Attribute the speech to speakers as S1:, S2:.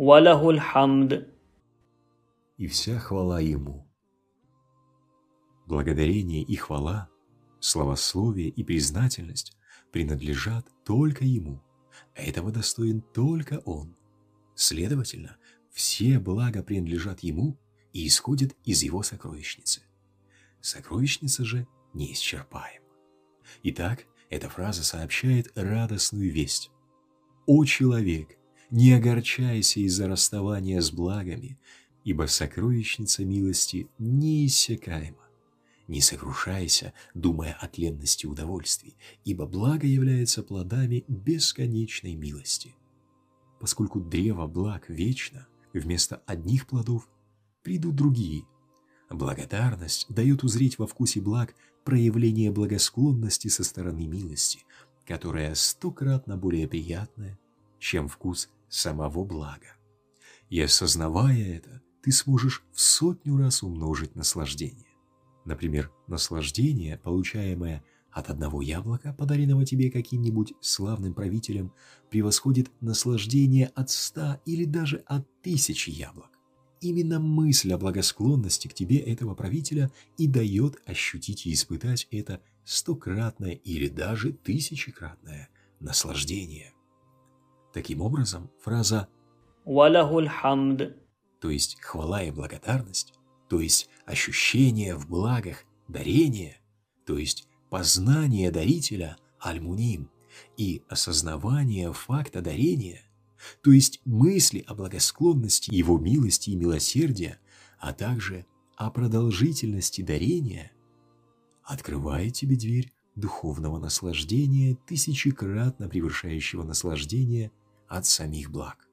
S1: валяхуль хамд.
S2: И вся хвала Ему. Благодарение и хвала, словословие и признательность принадлежат только Ему. А этого достоин только Он. Следовательно, все блага принадлежат Ему и исходят из Его сокровищницы. Сокровищница же неисчерпаема. Итак, эта фраза сообщает радостную весть. «О человек, не огорчайся из-за расставания с благами, ибо сокровищница милости неиссякаема. Не сокрушайся, думая о тленности удовольствий, ибо благо является плодами бесконечной милости. Поскольку древо благ вечно, вместо одних плодов придут другие. Благодарность дает узреть во вкусе благ проявление благосклонности со стороны милости, которая стократно более приятная, чем вкус самого блага. И осознавая это, ты сможешь в сотню раз умножить наслаждение. Например, наслаждение, получаемое от одного яблока, подаренного тебе каким-нибудь славным правителем, превосходит наслаждение от ста или даже от тысячи яблок. Именно мысль о благосклонности к тебе этого правителя и дает ощутить и испытать это стократное или даже тысячекратное наслаждение. Таким образом, фраза
S1: «Валахуль хамд»
S2: то есть хвала и благодарность, то есть ощущение в благах, дарение, то есть познание дарителя альмуним и осознавание факта дарения, то есть мысли о благосклонности его милости и милосердия, а также о продолжительности дарения, открывает тебе дверь духовного наслаждения, тысячекратно превышающего наслаждение от самих благ.